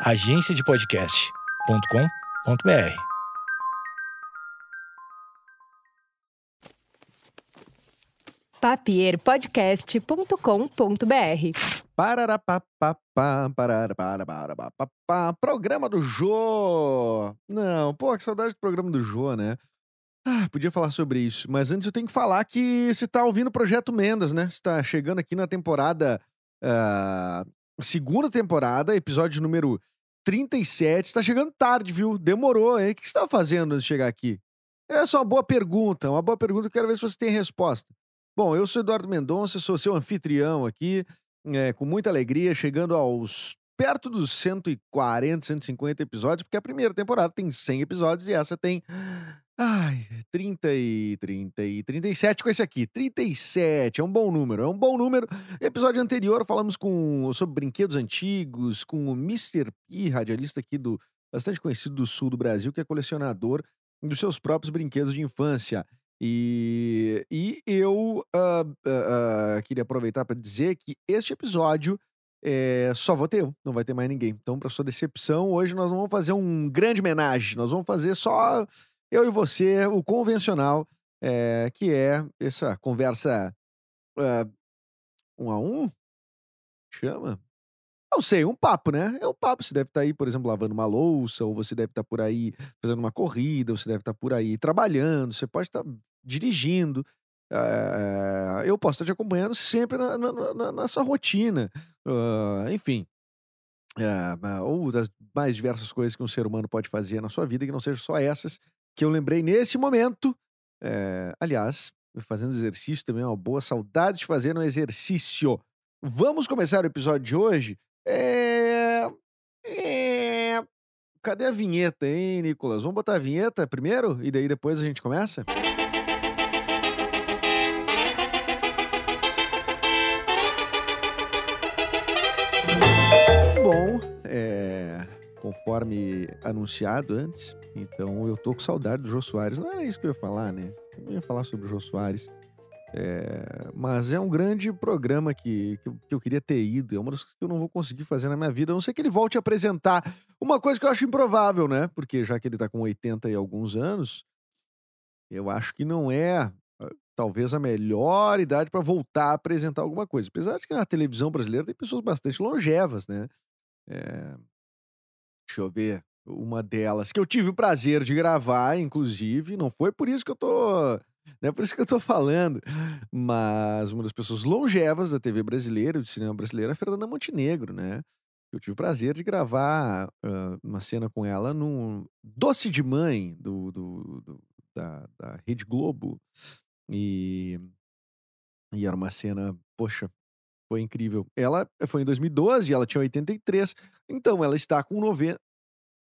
agenciadepodcast.com.br. papierpodcast.com.br Pararapapapá, pararapapapá, Programa do Jô! Não, pô, que saudade do programa do Jô, né? Ah, podia falar sobre isso, mas antes eu tenho que falar que você tá ouvindo o Projeto Mendas, né? Você tá chegando aqui na temporada. ah, segunda temporada, episódio número 37. Você tá chegando tarde, viu? Demorou, hein? O que você tava fazendo antes de chegar aqui? Essa é uma boa pergunta, uma boa pergunta. Eu quero ver se você tem resposta. Bom, eu sou Eduardo Mendonça, sou seu anfitrião aqui, é, com muita alegria, chegando aos perto dos 140, 150 episódios, porque a primeira temporada tem 100 episódios e essa tem. Ai, 30 e 30 e 37 com esse aqui. 37, é um bom número, é um bom número. Episódio anterior falamos com sobre brinquedos antigos, com o Mr. P, radialista aqui do bastante conhecido do sul do Brasil, que é colecionador dos seus próprios brinquedos de infância. E, e eu ah, ah, ah, queria aproveitar para dizer que este episódio é, só vou ter não vai ter mais ninguém. Então, para sua decepção, hoje nós não vamos fazer um grande homenagem, nós vamos fazer só eu e você, o convencional, é, que é essa conversa ah, um a um, chama? Não sei, um papo, né? É um papo. Você deve estar aí, por exemplo, lavando uma louça, ou você deve estar por aí fazendo uma corrida, ou você deve estar por aí trabalhando, você pode estar dirigindo. eh, eu posso estar te acompanhando sempre na, na- na- na sua rotina. Ah, enfim. Ah, ou das mais diversas coisas que um ser humano pode fazer na sua vida, que não sejam só essas que eu lembrei nesse momento. Eh, aliás, fazendo exercício também é uma boa saudade de fazer um exercício. Vamos começar o episódio de hoje? É... é, Cadê a vinheta, hein, Nicolas? Vamos botar a vinheta primeiro e daí depois a gente começa? Bom, conforme anunciado antes, então eu tô com saudade do Jô Soares. Não era isso que eu ia falar, né? Eu ia falar sobre o Jô Soares. É, mas é um grande programa que, que, eu, que eu queria ter ido. É uma das coisas que eu não vou conseguir fazer na minha vida. A não ser que ele volte a apresentar uma coisa que eu acho improvável, né? Porque já que ele tá com 80 e alguns anos, eu acho que não é ah, talvez a melhor idade para voltar a apresentar alguma coisa. Apesar de que na televisão brasileira tem pessoas bastante longevas, né? É, deixa eu ver. Uma delas que eu tive o prazer de gravar, inclusive, não foi por isso que eu tô. Não é por isso que eu tô falando. Mas uma das pessoas longevas da TV brasileira, do cinema brasileiro, é a Fernanda Montenegro, né? Eu tive o prazer de gravar ah, uma cena com ela num Doce de Mãe do, do- do- da, da Rede Globo. E, e era uma cena, poxa, foi incrível. Ela foi em 2012, ela tinha 83. Então, ela está com 90.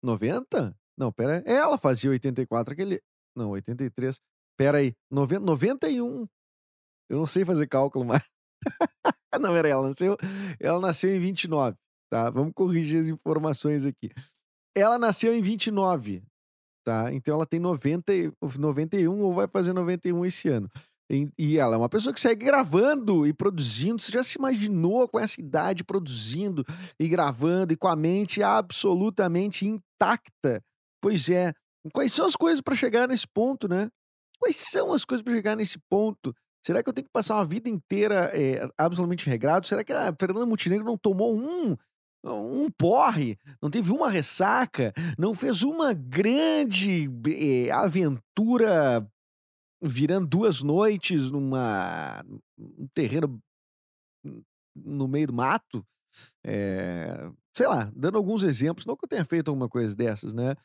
90? Não, pera. Ela fazia 84, aquele. Não, 83. Pera aí. 90, 91. Eu não sei fazer cálculo, mas. não, era ela. Nasceu, ela nasceu em 29. Tá? Vamos corrigir as informações aqui. Ela nasceu em 29. Tá? Então ela tem 90, e- 91 ou vai fazer 91 esse ano. E, e ela é uma pessoa que segue gravando e produzindo. Você já se imaginou com essa idade produzindo e gravando e com a mente absolutamente intacta? Pois é. Quais são as coisas para chegar nesse ponto, né? Quais são as coisas para chegar nesse ponto? Será que eu tenho que passar uma vida inteira é, absolutamente regrado? Será que a Fernanda Montenegro não tomou um, um porre? Não teve uma ressaca? Não fez uma grande eh, aventura virando duas noites numa um terreno no meio do mato? É, sei lá, dando alguns exemplos, não que eu tenha feito alguma coisa dessas, né?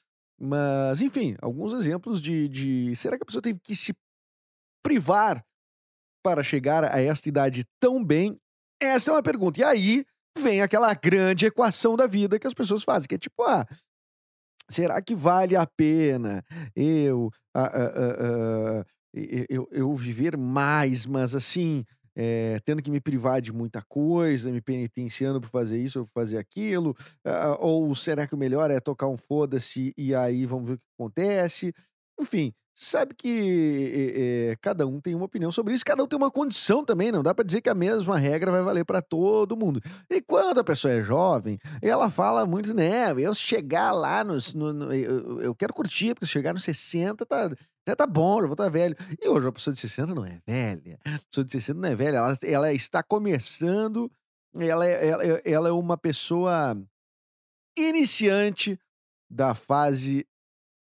Mas, enfim, alguns exemplos de, de. Será que a pessoa teve que se privar para chegar a esta idade tão bem? Essa é uma pergunta. E aí vem aquela grande equação da vida que as pessoas fazem, que é tipo, ah, será que vale a pena eu, eu, eu viver mais, mas assim, eh, tendo que me privar de muita coisa, me penitenciando por fazer isso ou por fazer aquilo? Ah, ou será que o melhor é tocar um foda-se e aí vamos ver o que acontece? Enfim, sabe que é, é, cada um tem uma opinião sobre isso, cada um tem uma condição também, não dá para dizer que a mesma regra vai valer para todo mundo. E quando a pessoa é jovem, ela fala muito, né, eu chegar lá nos, no, no, eu, eu, quero curtir, porque chegar nos 60 tá, já tá bom, já vou estar tá velho. E hoje a pessoa de 60 não é velha, a pessoa de 60 não é velha, ela, ela está começando, ela é, ela, ela é uma pessoa iniciante da fase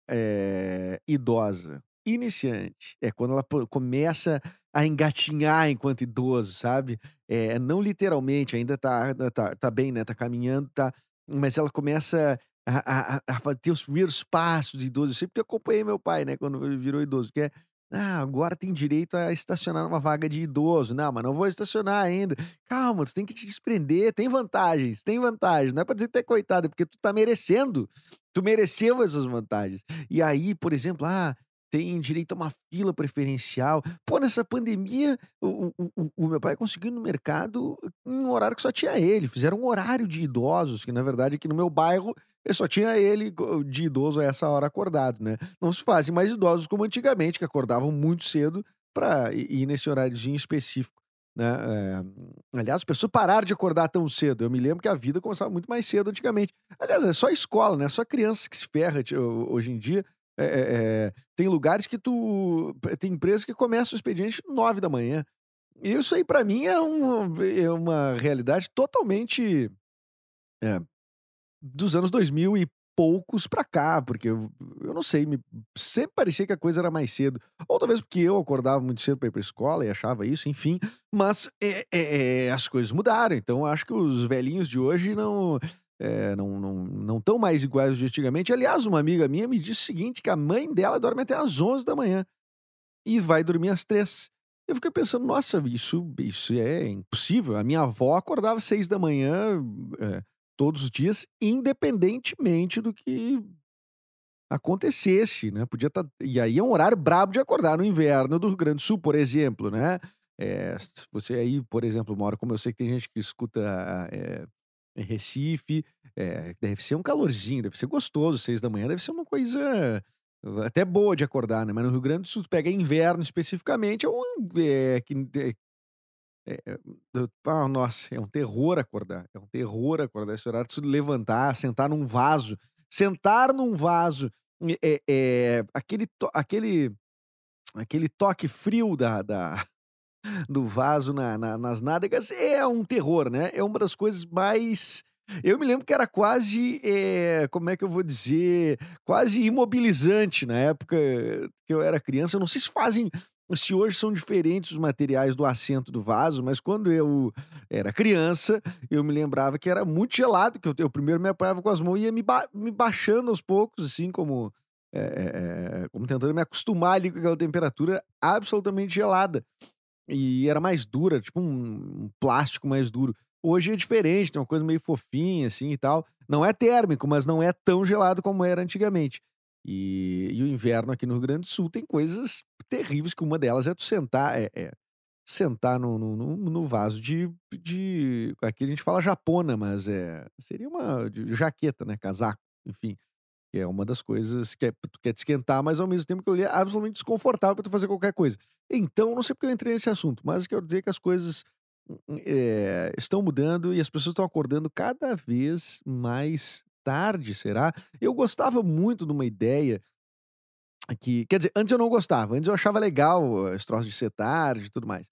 é, idosa. Iniciante. É quando ela começa a engatinhar enquanto idoso, sabe? É, não literalmente, ainda tá, tá, tá bem, né? Tá caminhando, tá. Mas ela começa a, a, a ter os primeiros passos de idoso. Eu sempre acompanhei meu pai, né? Quando virou idoso, que é. Ah, agora tem direito a estacionar numa vaga de idoso. Não, mas não vou estacionar ainda. Calma, tu tem que te desprender. Tem vantagens, tem vantagens. Não é pra dizer que tu é coitado, é porque tu tá merecendo. Tu mereceu essas vantagens. E aí, por exemplo, ah, tem direito a uma fila preferencial. Pô, nessa pandemia, o, o, o, meu pai conseguiu no mercado em um horário que só tinha ele. Fizeram um horário de idosos, que na verdade aqui no meu bairro só tinha ele de idoso a essa hora acordado, né? Não se fazem mais idosos como antigamente, que acordavam muito cedo para ir nesse horáriozinho específico. Né? É... Aliás, as pessoas pararam de acordar tão cedo. Eu me lembro que a vida começava muito mais cedo antigamente. Aliás, é só escola, né? Só crianças que se ferram hoje em dia. É, é, tem lugares que tu. Tem empresas que começam o expediente nove da manhã. Isso aí, para mim, é, um, é uma realidade totalmente. É, dos anos 2000 e poucos pra cá, porque eu, eu não sei, me, sempre parecia que a coisa era mais cedo. Ou talvez porque eu acordava muito cedo pra ir pra escola e achava isso, enfim. Mas é, é, é as coisas mudaram, então acho que os velhinhos de hoje não. É, não não, não tão mais iguais de antigamente. Aliás, uma amiga minha me disse o seguinte: que a mãe dela dorme até às 11 da manhã e vai dormir às 3. Eu fiquei pensando, nossa, isso, isso é impossível. A minha avó acordava às 6 da manhã, é, todos os dias, independentemente do que acontecesse, né? Podia estar. Tá... E aí é um horário brabo de acordar no inverno do Rio Grande do Sul, por exemplo, né? É, você aí, por exemplo, mora, como eu sei que tem gente que escuta é, em Recife, é, deve ser um calorzinho, deve ser gostoso, seis da manhã, deve ser uma coisa até boa de acordar, né? Mas no Rio Grande do Sul, pega inverno especificamente, é um, é, que, é, é, é ah, nossa, é um terror acordar. É um terror acordar esse horário se levantar, sentar num vaso. Sentar num vaso. É, é, aquele, to, aquele, aquele toque frio da, da do vaso na, na, nas nádegas é um terror, né? É uma das coisas mais. Eu me lembro que era quase, é, como é que eu vou dizer, quase imobilizante na época que eu era criança. Eu não sei se fazem se hoje são diferentes os materiais do assento do vaso, mas quando eu era criança, eu me lembrava que era muito gelado, que eu, eu primeiro me apoiava com as mãos e ia me, ba me baixando aos poucos, assim, como, é, como tentando me acostumar ali com aquela temperatura absolutamente gelada. E era mais dura, tipo um, um plástico mais duro. Hoje é diferente, tem uma coisa meio fofinha, assim e tal. Não é térmico, mas não é tão gelado como era antigamente. E, e, o inverno aqui no Rio Grande do Sul tem coisas terríveis, que uma delas é tu sentar, é, é sentar no, no, no, vaso de, de. Aqui a gente fala japona, mas é, seria uma jaqueta, né? Casaco, enfim. Que é uma das coisas que é, tu quer te esquentar, mas ao mesmo tempo que ele é absolutamente desconfortável para tu fazer qualquer coisa. Então, não sei porque eu entrei nesse assunto, mas quero dizer que as coisas é, estão mudando e as pessoas estão acordando cada vez mais tarde, será? Eu gostava muito de uma ideia que, quer dizer, antes eu não gostava, antes eu achava legal esse troço de ser tarde e tudo mais.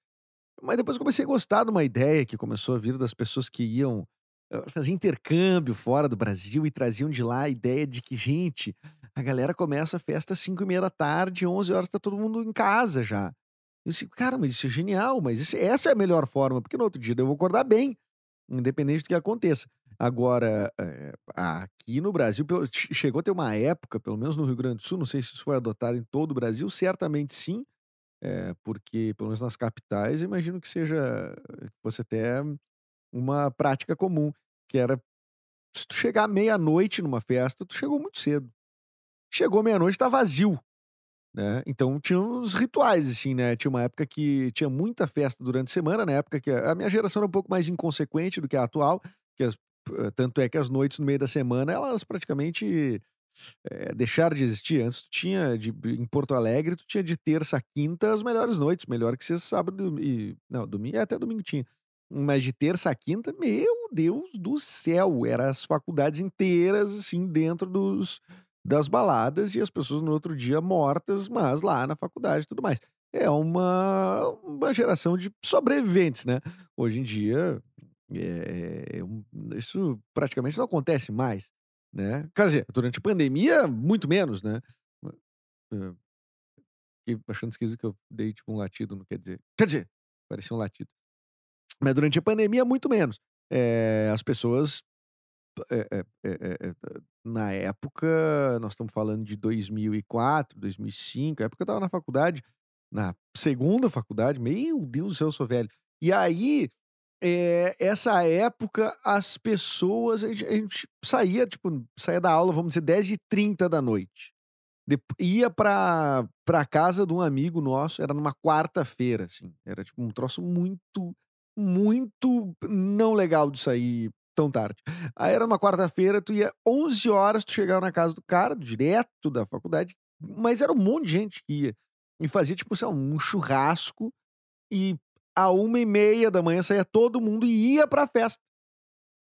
Mas depois eu comecei a gostar de uma ideia que começou a vir das pessoas que iam eh, fazer intercâmbio fora do Brasil e traziam de lá a ideia de que, gente, a galera começa a festa às 5 e meia da tarde, 11 horas tá todo mundo em casa já. Eu disse, cara, mas isso é genial, mas isso, essa é a melhor forma, porque no outro dia eu vou acordar bem, independente do que aconteça. Agora, é, aqui no Brasil, chegou a ter uma época, pelo menos no Rio Grande do Sul, não sei se isso foi adotado em todo o Brasil, certamente sim, é, porque, pelo menos nas capitais, imagino que seja, fosse até uma prática comum, que era, se tu chegar meia-noite numa festa, tu chegou muito cedo. Chegou meia-noite, tá vazio. Né? Então tinha uns rituais, assim, né? Tinha uma época que tinha muita festa durante a semana, na época que a minha geração era um pouco mais inconsequente do que a atual, que as tanto é que as noites no meio da semana, elas praticamente é, deixar de existir. Antes tu tinha, de, em Porto Alegre, tu tinha de terça a quinta as melhores noites, melhor que sexta, sábado e... Não, domingo, até domingo tinha. Mas de terça a quinta, meu Deus do céu, eram as faculdades inteiras, assim, dentro dos, das baladas e as pessoas no outro dia mortas, mas lá na faculdade e tudo mais. É uma, uma geração de sobreviventes, né? Hoje em dia, é, é isso praticamente não acontece mais, né? Quer dizer, durante a pandemia, muito menos, né? Fiquei achando esquisito que eu dei tipo um latido, não quer dizer. Quer dizer, parecia um latido. Mas durante a pandemia, muito menos. É, as pessoas é, é, é, na época, nós estamos falando de 2004, 2005, a época eu estava na faculdade, na segunda faculdade, meu Deus do céu, eu sou velho. E aí, é, essa época, as pessoas, a gente, a gente, saía, tipo, saía da aula, vamos dizer, 10 e 30 da noite. De, ia pra, pra casa de um amigo nosso, era numa quarta-feira, assim. Era tipo um troço muito, muito não legal de sair tão tarde. Aí era uma quarta-feira, tu ia 11 horas, tu chegava na casa do cara, direto da faculdade, mas era um monte de gente que ia. E fazia, tipo, sei lá, um churrasco e a uma e meia da manhã saía todo mundo e ia pra festa.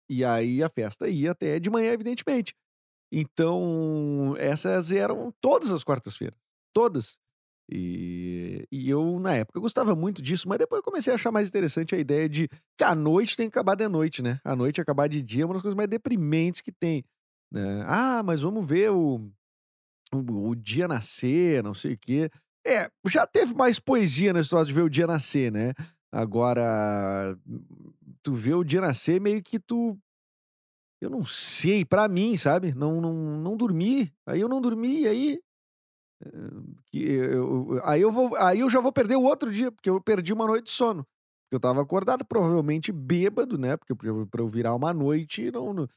E aí a festa ia até de manhã, evidentemente. Então, essas eram todas as quartas-feiras. Todas. E, e eu, na época, gostava muito disso, mas depois eu comecei a achar mais interessante a ideia de que a noite tem que acabar de noite, né? A noite acabar de dia é uma das coisas mais deprimentes que tem. Né? Ah, mas vamos ver o, o, o dia nascer, não sei o quê. É, já teve mais poesia na história de ver o dia nascer, né? Agora, tu vê o dia nascer meio que tu. Eu não sei, para mim, sabe? Não, não, não dormi. Aí eu não dormi, aí que eu, aí eu vou, aí eu já vou perder o outro dia, porque eu perdi uma noite de sono. Porque eu tava acordado, provavelmente bêbado, né? Porque para eu virar uma noite, não,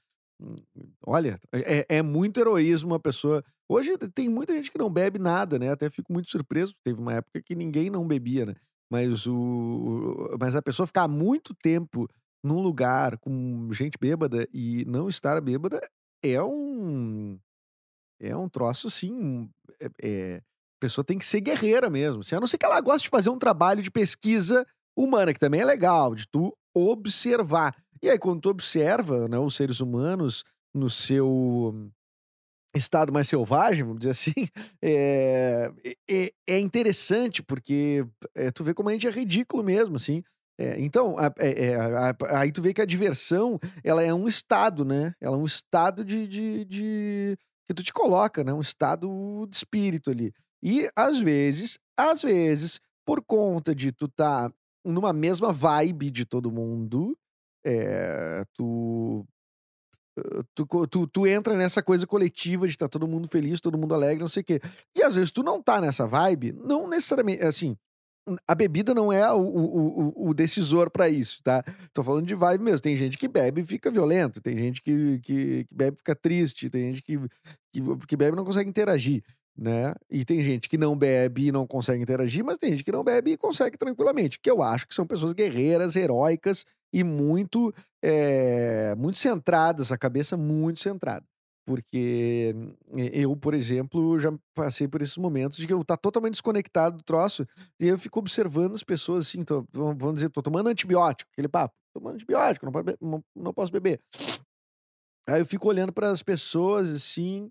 olha, é, é, muito heroísmo a pessoa. Hoje tem muita gente que não bebe nada, né? Até fico muito surpreso. Teve uma época que ninguém não bebia, né? Mas, o, mas a pessoa ficar muito tempo num lugar com gente bêbada e não estar bêbada é um é um troço, assim. É, é, a pessoa tem que ser guerreira mesmo. Assim, a não ser que ela goste de fazer um trabalho de pesquisa humana, que também é legal, de tu observar. E aí, quando tu observa né, os seres humanos no seu estado mais selvagem, vamos dizer assim, é, é, é interessante, porque é, tu vê como a gente é ridículo mesmo, assim. É, então, a, é, a, aí tu vê que a diversão, ela é um estado, né? Ela é um estado de, de, de que tu te coloca, né? Um estado de espírito ali. E às vezes, às vezes, por conta de tu tá numa mesma vibe de todo mundo, é, tu, tu, tu, tu entra nessa coisa coletiva de estar tá todo mundo feliz, todo mundo alegre, não sei o quê. E às vezes tu não tá nessa vibe, não necessariamente, assim, a bebida não é o, o, o, decisor para isso, tá? Tô falando de vibe mesmo. Tem gente que bebe e fica violento, tem gente que, que, que bebe e fica triste, tem gente que, que, que bebe e não consegue interagir, né? E tem gente que não bebe e não consegue interagir, mas tem gente que não bebe e consegue tranquilamente, que eu acho que são pessoas guerreiras, heróicas e muito, é, muito centradas, a cabeça muito centrada. Porque eu, por exemplo, já passei por esses momentos de que eu tá totalmente desconectado do troço e eu fico observando as pessoas assim, tô, vamos dizer, tô tomando antibiótico, aquele papo, tomando antibiótico, não, pode, não, não posso beber. Aí eu fico olhando para as pessoas assim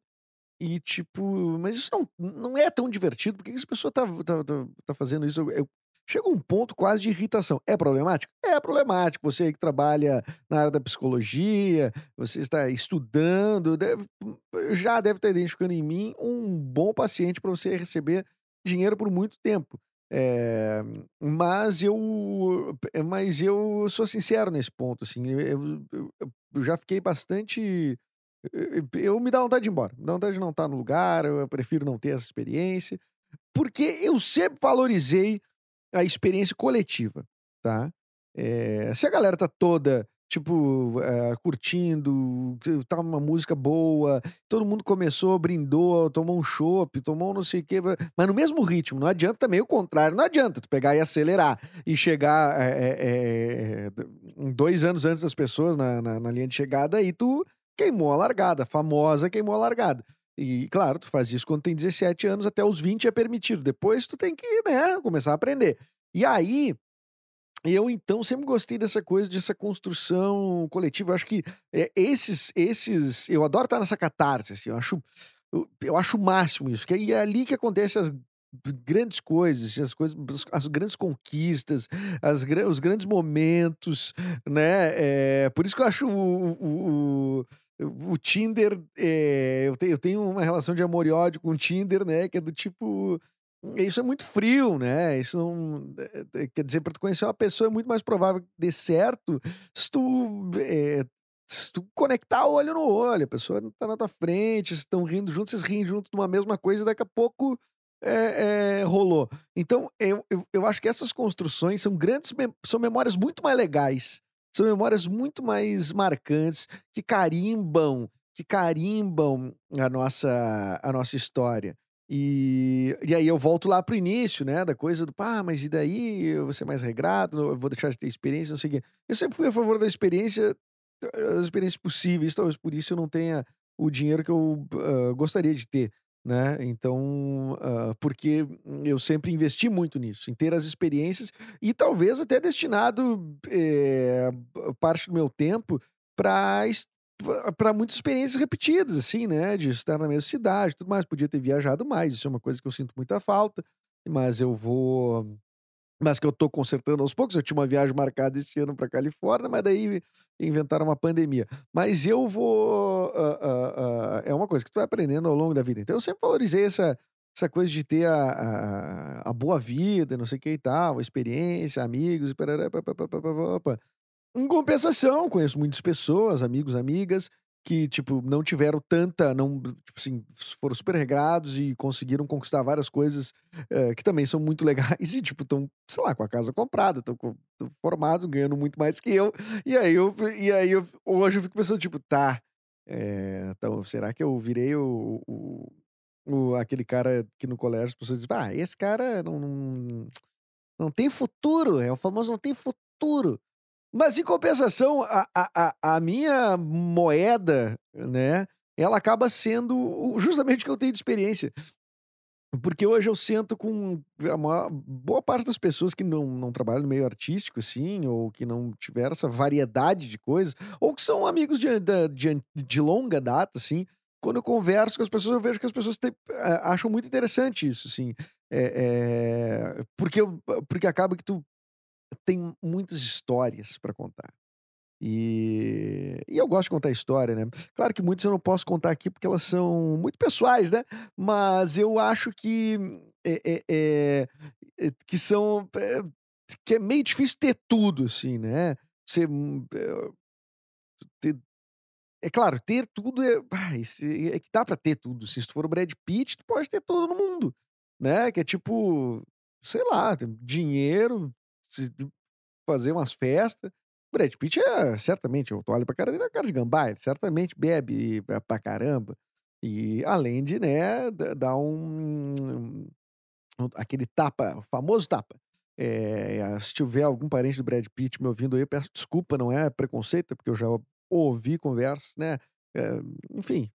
e tipo, mas isso não, não é tão divertido, por que essa pessoa tá, tá, tá, tá fazendo isso? Eu, chega um ponto quase de irritação. É problemático? É problemático. Você que trabalha na área da psicologia, você está estudando, deve, já deve estar identificando em mim um bom paciente para você receber dinheiro por muito tempo. É, mas eu mas eu sou sincero nesse ponto assim eu, eu, eu já fiquei bastante eu me dá vontade de ir embora me dá vontade de não estar no lugar eu prefiro não ter essa experiência porque eu sempre valorizei a experiência coletiva, tá? É, se a galera tá toda, tipo, é, curtindo, tá uma música boa, todo mundo começou, brindou, tomou um chopp, tomou não sei o quê, mas no mesmo ritmo, não adianta também o contrário, não adianta tu pegar e acelerar e chegar é, dois anos antes das pessoas na, na, na linha de chegada e tu queimou a largada, famosa queimou a largada. E, claro, tu faz isso quando tem 17 anos, até os 20 é permitido. Depois tu tem que, né, começar a aprender. E aí, eu então sempre gostei dessa coisa, dessa construção coletiva. Eu acho que é, esses, esses, eu adoro estar nessa catarse, assim, eu acho, eu, eu acho o máximo isso, que é ali que acontecem as grandes coisas, assim, as coisas, as grandes conquistas, as, os grandes momentos, né? É, por isso que eu acho o, o, o o Tinder, é, eu, tenho, eu tenho uma relação de amor e ódio com o Tinder, né? Que é do tipo. Isso é muito frio, né? Isso não. É, quer dizer, para tu conhecer uma pessoa é muito mais provável que dê certo se tu, é, se tu conectar olho no olho. A pessoa tá na tua frente, vocês estão rindo juntos, vocês riem junto de uma mesma coisa e daqui a pouco é, é, rolou. Então, eu, eu, eu, acho que essas construções são grandes, são memórias muito mais legais são memórias muito mais marcantes que carimbam, que carimbam a nossa, a nossa história. E, e aí eu volto lá pro início, né? Da coisa do, pá, mas e daí? Eu vou ser mais regrado, eu vou deixar de ter experiência, não sei o quê. Eu sempre fui a favor da experiência, das experiências possíveis, talvez por isso eu não tenha o dinheiro que eu uh, gostaria de ter né? Então, uh, porque eu sempre investi muito nisso, em ter as experiências e talvez até destinado é, parte do meu tempo para para muitas experiências repetidas, assim, né? De estar na mesma cidade, tudo mais. Podia ter viajado mais, isso é uma coisa que eu sinto muita falta, mas eu vou mas que eu tô consertando aos poucos. Eu tinha uma viagem marcada esse ano para Califórnia, mas daí inventaram uma pandemia. Mas eu vou. Uh, uh, uh, é uma coisa que tu vai aprendendo ao longo da vida. Então eu sempre valorizei essa, essa coisa de ter a, a, a boa vida, não sei o que e tal, experiência, amigos parará, Em compensação, conheço muitas pessoas, amigos, amigas, que, tipo, não tiveram tanta, não, tipo assim, foram super regrados e conseguiram conquistar várias coisas é, que também são muito legais e, tipo, estão, sei lá, com a casa comprada, estão formados, ganhando muito mais que eu. E aí eu, e aí eu, hoje eu fico pensando, tipo, tá, é, então, será que eu virei o, o, o, aquele cara que no colégio as pessoas dizem, ah, esse cara não, não, não tem futuro, é o famoso não tem futuro. Mas, em compensação, a, a, a minha moeda, né, ela acaba sendo justamente o que eu tenho de experiência. Porque hoje eu sento com uma boa parte das pessoas que não, não trabalham no meio artístico, assim, ou que não tiveram essa variedade de coisas, ou que são amigos de, de, de longa data, assim. Quando eu converso com as pessoas, eu vejo que as pessoas te, acham muito interessante isso, assim. É, é, porque, porque acaba que tu tem muitas histórias para contar. E, e, eu gosto de contar história, né? Claro que muitas eu não posso contar aqui porque elas são muito pessoais, né? Mas eu acho que é, é, é, que são é, que é meio difícil ter tudo, assim, né? Você hum, é, ter, é claro, ter tudo é, é que dá para ter tudo. Se tu for o Brad Pitt, tu pode ter tudo no mundo, né? Que é tipo, sei lá, dinheiro, fazer umas festas. Brad Pitt é, certamente, eu olho pra cara dele, é cara de gambá, ele certamente bebe pra caramba. E além de, né, dar um, aquele tapa, o famoso tapa. É, se tiver algum parente do Brad Pitt me ouvindo aí, peço desculpa, não é preconceito, é porque eu já ouvi conversas, né? É, enfim,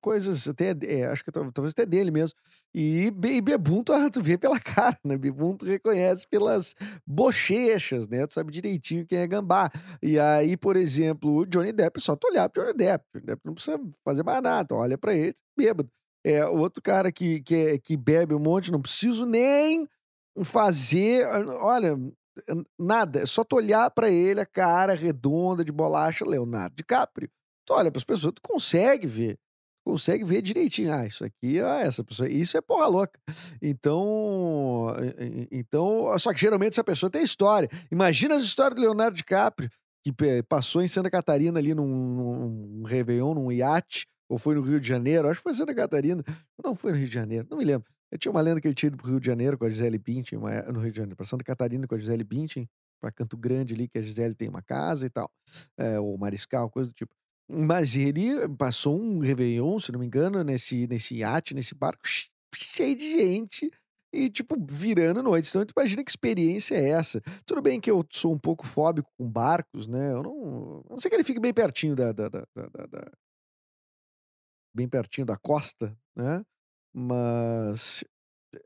coisas até, é, acho que talvez até dele mesmo. E, e Bebum, tu, vê pela cara, né? Bebum tu reconhece pelas bochechas, né? Tu sabe direitinho quem é gambá. E aí, por exemplo, o Johnny Depp, só tu olhar pro Johnny Depp. Johnny Depp não precisa fazer mais nada, olha pra ele, bêbado. É, outro cara que, que, é, que bebe um monte, não preciso nem fazer, olha, nada, é só tu olhar para ele, a cara redonda de bolacha, Leonardo DiCaprio. Tu olha para as pessoas, tu consegue ver. Consegue ver direitinho. Ah, isso aqui, ah, essa pessoa. Isso é porra louca. Então. Então. Só que geralmente essa pessoa tem história. Imagina as histórias do Leonardo DiCaprio, que passou em Santa Catarina ali num, num Réveillon, num iate, ou foi no Rio de Janeiro. Acho que foi Santa Catarina. Não foi no Rio de Janeiro, não me lembro. Eu tinha uma lenda que ele tinha ido pro Rio de Janeiro com a Gisele Bündchen, no Rio de Janeiro, para Santa Catarina com a Gisele Bündchen, para Canto Grande ali, que a Gisele tem uma casa e tal, é, ou Mariscal, coisa do tipo. Mas ele passou um Réveillon, se não me engano, nesse, nesse iate, nesse barco, cheio de gente e, tipo, virando noite. Então, tu imagina que experiência é essa. Tudo bem que eu sou um pouco fóbico com barcos, né? Eu não. Não sei que ele fique bem pertinho da, da, da, da, bem pertinho da costa, né? Mas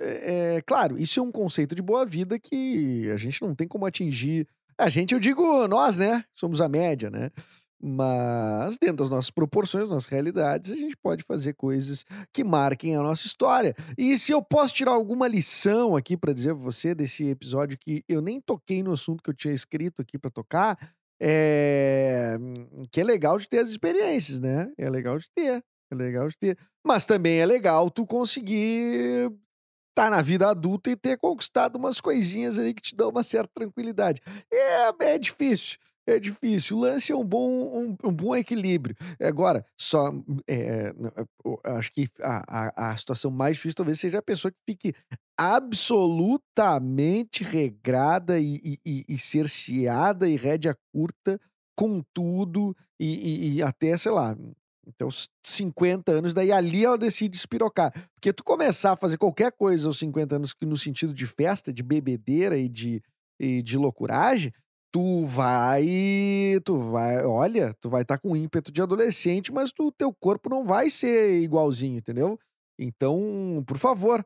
é, é, claro, isso é um conceito de boa vida que a gente não tem como atingir. A gente, eu digo nós, né? Somos a média, né? Mas dentro das nossas proporções, nossas realidades, a gente pode fazer coisas que marquem a nossa história. E se eu posso tirar alguma lição aqui para dizer pra você desse episódio que eu nem toquei no assunto que eu tinha escrito aqui para tocar, é que é legal de ter as experiências, né? É legal de ter, é legal de ter. Mas também é legal tu conseguir estar tá na vida adulta e ter conquistado umas coisinhas ali que te dão uma certa tranquilidade. É, é difícil. É difícil. O lance é um bom, um, um bom equilíbrio. Agora, só é, acho que a, a, a, situação mais difícil talvez seja a pessoa que fique absolutamente regrada e, e, e cerceada e rédea curta com tudo e, e, e até, sei lá, então, 50 anos, daí ali ela decide espirocar. Porque tu começar a fazer qualquer coisa aos 50 anos no sentido de festa, de bebedeira e de, e de loucuragem, tu vai, tu vai, olha, tu vai estar tá com ímpeto de adolescente, mas o teu corpo não vai ser igualzinho, entendeu? Então, por favor,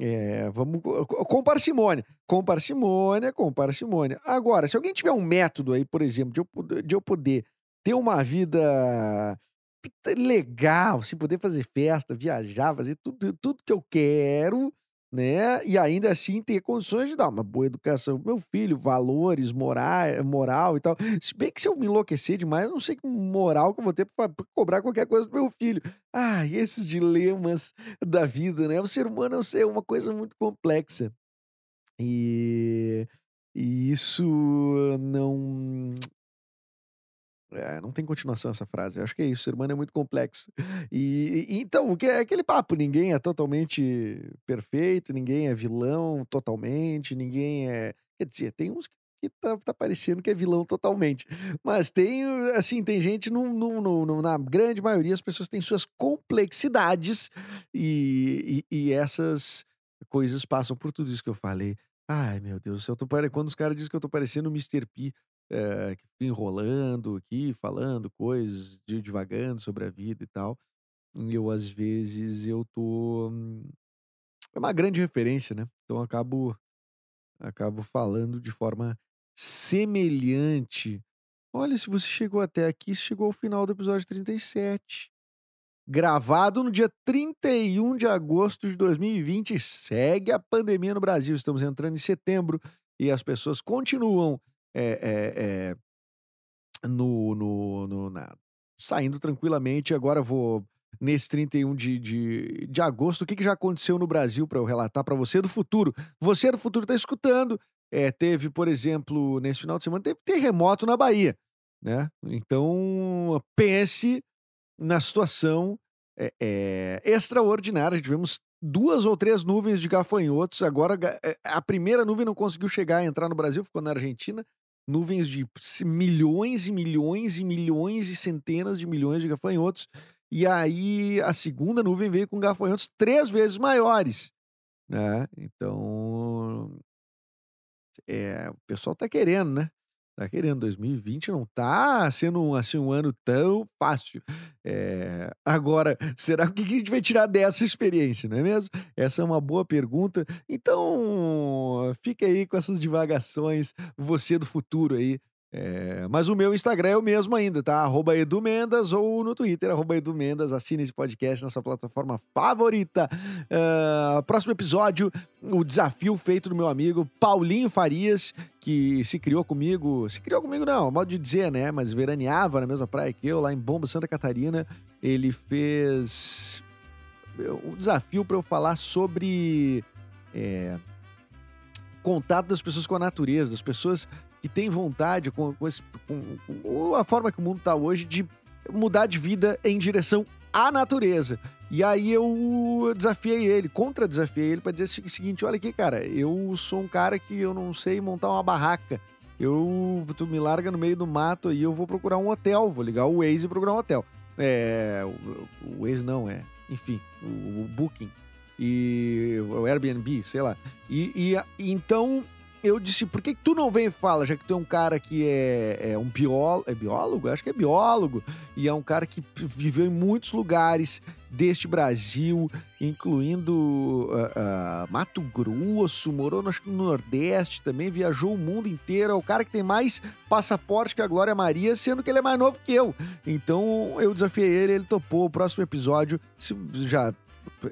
é, vamos com parcimônia, com parcimônia, com parcimônia. Agora, se alguém tiver um método aí, por exemplo, de eu, de eu poder ter uma vida legal, assim, poder fazer festa, viajar, fazer tudo, tudo que eu quero, né? E ainda assim ter condições de dar uma boa educação pro meu filho, valores, moral, moral e tal. Se bem que se eu me enlouquecer demais, eu não sei que moral que eu vou ter para cobrar qualquer coisa do meu filho. Ah, e esses dilemas da vida, né? O ser humano é uma coisa muito complexa. E, e isso não é, não tem continuação essa frase. Eu acho que é isso. Ser humano é muito complexo. E, e então, é aquele papo: ninguém é totalmente perfeito, ninguém é vilão totalmente, ninguém é. Quer dizer, tem uns que tá, tá parecendo que é vilão totalmente. Mas tem, assim, tem gente, no, no, no, na grande maioria, as pessoas têm suas complexidades e, e, e essas coisas passam por tudo isso que eu falei. Ai, meu Deus, eu tô pare... quando os caras dizem que eu tô parecendo o Mr. P, é, enrolando aqui, falando coisas, divagando sobre a vida e tal. Eu, às vezes, eu tô. É uma grande referência, né? Então acabo, acabo falando de forma semelhante. Olha, se você chegou até aqui, chegou ao final do episódio 37. Gravado no dia 31 de agosto de 2020. Segue a pandemia no Brasil. Estamos entrando em setembro e as pessoas continuam é, é, no, no, no na, saindo tranquilamente. Agora vou nesse 31 de, de, de agosto. O que, que já aconteceu no Brasil para eu relatar para você do futuro? Você do futuro está escutando. É, teve, por exemplo, nesse final de semana, teve terremoto na Bahia. Né? Então, pense na situação é, é, extraordinária. Tivemos duas ou três nuvens de gafanhotos. Agora, a primeira nuvem não conseguiu chegar a entrar no Brasil, ficou na Argentina nuvens de milhões e milhões e milhões e centenas de milhões de gafanhotos. E aí a segunda nuvem veio com gafanhotos três vezes maiores. Né? Então, é, o pessoal tá querendo, né? Tá querendo. 2020 não tá sendo assim, um ano tão fácil. É... Agora, será o que a gente vai tirar dessa experiência, não é mesmo? Essa é uma boa pergunta. Então, fica aí com essas divagações, você do futuro aí, é, mas o meu Instagram é o mesmo ainda, tá? Arroba Edu Mendas ou no Twitter, arroba Edu Mendas. Assine esse podcast na sua plataforma favorita. Uh, próximo episódio, o desafio feito do meu amigo Paulinho Farias, que se criou comigo. Se criou comigo, não, modo de dizer, né? Mas veraneava na mesma praia que eu, lá em Bomba, Santa Catarina. Ele fez o desafio para eu falar sobre. É, contato das pessoas com a natureza, das pessoas que tem vontade, com, com, esse, com, com a forma que o mundo está hoje, de mudar de vida em direção à natureza. E aí eu desafiei ele, contra-desafiei ele para dizer o seguinte: olha aqui, cara, eu sou um cara que eu não sei montar uma barraca. Eu, tu me larga no meio do mato e eu vou procurar um hotel, vou ligar o Waze e procurar um hotel. É, o, o Waze não é, enfim, o, o Booking e o Airbnb, sei lá. E, e então eu disse, por que, tu não vem e fala, já que tu é um cara que é, é um biólogo, é biólogo? Acho que é biólogo, e é um cara que viveu em muitos lugares deste Brasil, incluindo uh, uh, Mato Grosso, morou que no Nordeste também, viajou o mundo inteiro, é o cara que tem mais passaporte que a Glória Maria, sendo que ele é mais novo que eu. Então eu desafiei ele, ele topou. O próximo episódio, se já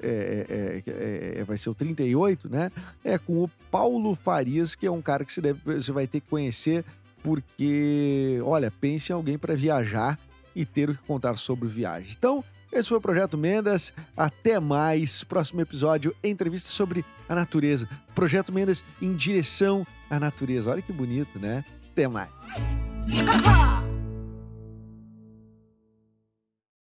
é, é, é, vai ser o 38, né? É com o Paulo Farias, que é um cara que você, deve, você vai ter que conhecer, porque, olha, pense em alguém para viajar e ter o que contar sobre viagem. Então, esse foi o Projeto Mendas. Até mais. Próximo episódio, entrevista sobre a natureza. Projeto Mendas em direção à natureza. Olha que bonito, né? Até mais.